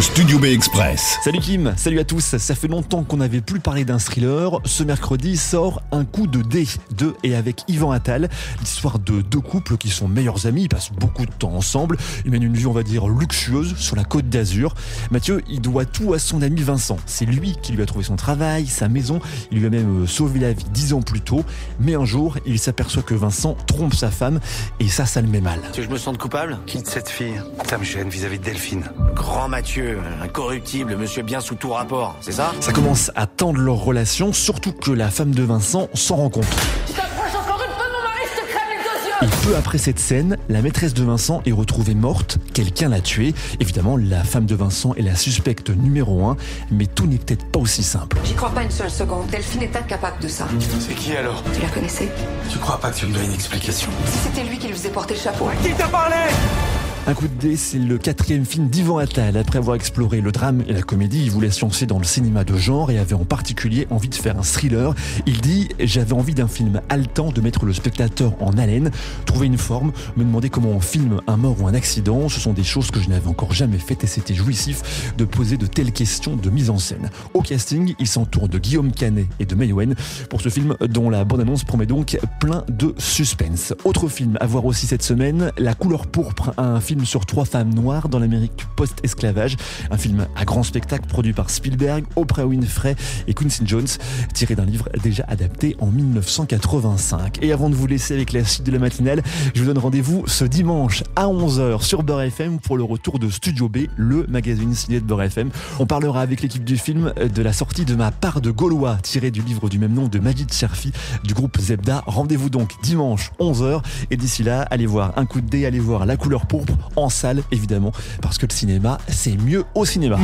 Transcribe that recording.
Studio B Express. Salut Kim, salut à tous. Ça fait longtemps qu'on n'avait plus parlé d'un thriller. Ce mercredi sort Un coup de dé de et avec Yvan Attal. L'histoire de deux couples qui sont meilleurs amis, ils passent beaucoup de temps ensemble. Ils mènent une vie, on va dire, luxueuse sur la côte d'Azur. Mathieu, il doit tout à son ami Vincent. C'est lui qui lui a trouvé son travail, sa maison. Il lui a même euh, sauvé la vie dix ans plus tôt. Mais un jour, il s'aperçoit que Vincent trompe sa femme et ça, ça le met mal. Tu veux que je me sente coupable? Quitte cette fille? Ça me gêne vis-à-vis de Delphine. Grand Mathieu, incorruptible, monsieur bien sous tout rapport, c'est ça? Ça commence à tendre leur relation, surtout que la femme de Vincent s'en rend compte. Tu t'approches encore une peu de mon mari, je te crève les deux yeux Et peu après cette scène, la maîtresse de Vincent est retrouvée morte, quelqu'un l'a tuée. Évidemment, la femme de Vincent est la suspecte numéro un, mais tout n'est peut-être pas aussi simple. J'y crois pas une seule seconde. Delphine est incapable de ça. C'est qui alors? Tu la connaissais? Tu crois pas que tu me dois une explication? Si c'était lui qui lui faisait porter le chapeau. Un coup de dé, c'est le quatrième film d'Ivan Attal. Après avoir exploré le drame et la comédie, il voulait se lancer dans le cinéma de genre et avait en particulier envie de faire un thriller. Il dit J'avais envie d'un film haletant, de mettre le spectateur en haleine, trouver une forme, me demander comment on filme un mort ou un accident. Ce sont des choses que je n'avais encore jamais faites et c'était jouissif de poser de telles questions de mise en scène. Au casting, il s'entoure de Guillaume Canet et de Maywen pour ce film dont la bande-annonce promet donc plein de suspense. Autre film à voir aussi cette semaine, La couleur pourpre, un film sur trois femmes noires dans l'Amérique post-esclavage. Un film à grand spectacle produit par Spielberg, Oprah Winfrey et Quincy Jones, tiré d'un livre déjà adapté en 1985. Et avant de vous laisser avec la suite de la matinale, je vous donne rendez-vous ce dimanche à 11h sur Beurre FM pour le retour de Studio B, le magazine signé de Beurre FM. On parlera avec l'équipe du film de la sortie de ma part de Gaulois, tiré du livre du même nom de Majid Cherfi du groupe Zebda. Rendez-vous donc dimanche 11h et d'ici là, allez voir un coup de dé, allez voir la couleur pourpre en salle évidemment parce que le cinéma c'est mieux au cinéma.